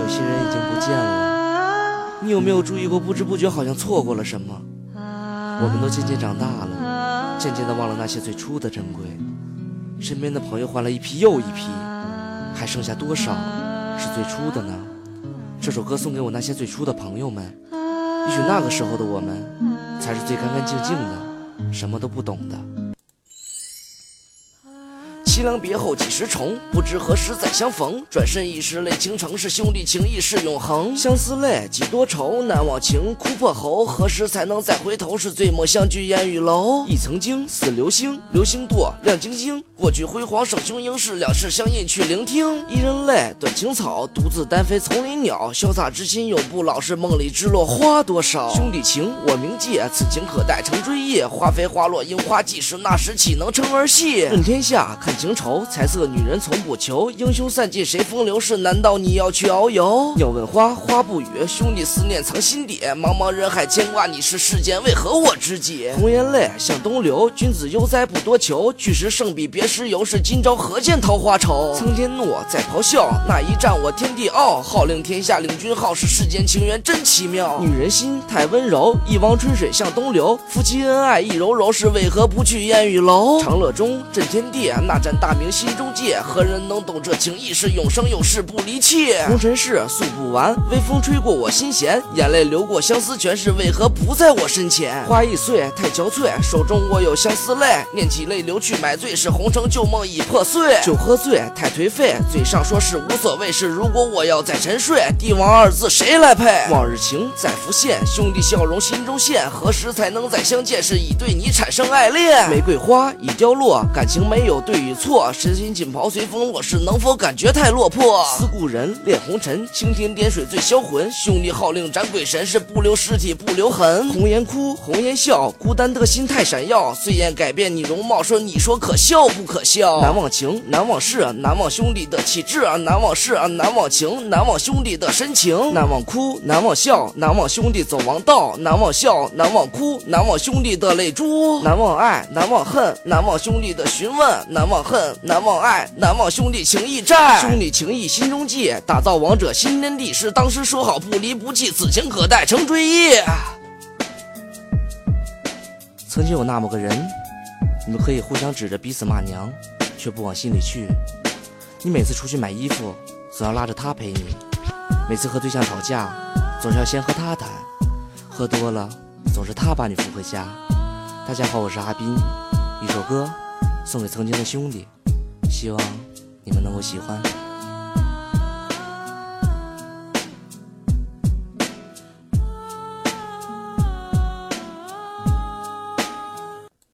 有些人已经不见了，你有没有注意过，不知不觉好像错过了什么？我们都渐渐长大了，渐渐的忘了那些最初的珍贵。身边的朋友换了一批又一批，还剩下多少是最初的呢？这首歌送给我那些最初的朋友们。也许那个时候的我们，才是最干干净净的，什么都不懂的。凄凉别后几时重？不知何时再相逢。转身已是泪倾城，是兄弟情谊是永恒。相思泪几多愁，难忘情哭破喉。何时才能再回头？是醉墨相聚烟雨楼。忆曾经似流星，流星多亮晶晶。过去辉煌胜雄鹰，是两世相印去聆听。一人泪断情草，独自单飞丛林鸟。潇洒之心永不老，是梦里之落花多少。兄弟情我铭记，此情可待成追忆。花飞花落樱花季，时那时岂能称儿戏？问天下看情愁，彩色女人从不求。英雄散尽谁风流？事难道你要去遨游？要问花，花不语。兄弟思念藏心底，茫茫人海牵挂你，是世间为何我知己？红颜泪向东流，君子悠哉不多求。去时胜比别时游，是今朝何见桃花愁？苍天怒在咆哮，那一战我天地傲。号令天下领军号，是世间情缘真奇妙。女人心太温柔，一汪春水向东流。夫妻恩爱意柔柔，是为何不去烟雨楼？长乐中震天地，那盏大明心中记。何人能懂这情意？是永生永世不离弃。红尘事诉不完，微风吹过我心弦，眼泪流过相思泉，是为何不在我身前？花易碎太憔悴，手中握有相思泪，念起泪流去买醉，是红尘旧梦已破碎。酒喝醉太颓废，嘴上说是无所谓，是如果我要再沉睡，帝王二字谁来配？往日情再浮现，兄弟笑容心中现，何时才能再相见？是已对你产生爱恋。玫瑰花已凋落，感情没有对与错，身心锦袍随风落，是能否感觉太落魄？思故人，恋红尘，青天点水最销魂。兄弟号令斩鬼神，是不留尸体不留痕。红颜哭，红颜笑，孤单的心太闪耀。岁月改变你容貌，说你说可笑不可笑？难忘情，难忘事，难忘兄弟的气质，难忘事，难忘情，难忘兄弟的深情。难忘哭，难忘笑，难忘兄弟走王道。难忘笑，难忘哭，难忘兄弟的泪珠。难忘爱，难忘恨，难忘兄弟的询问。难忘恨，难忘爱，难忘兄弟情义债。兄弟情义心中记，打造王者新天地。是当时说好不离不弃，此情可待成追忆。曾经有那么个人，你们可以互相指着彼此骂娘，却不往心里去。你每次出去买衣服，总要拉着他陪你；每次和对象吵架，总是要先和他谈。喝多了，总是他把你扶回家。大家好，我是阿斌，一首歌送给曾经的兄弟，希望你们能够喜欢。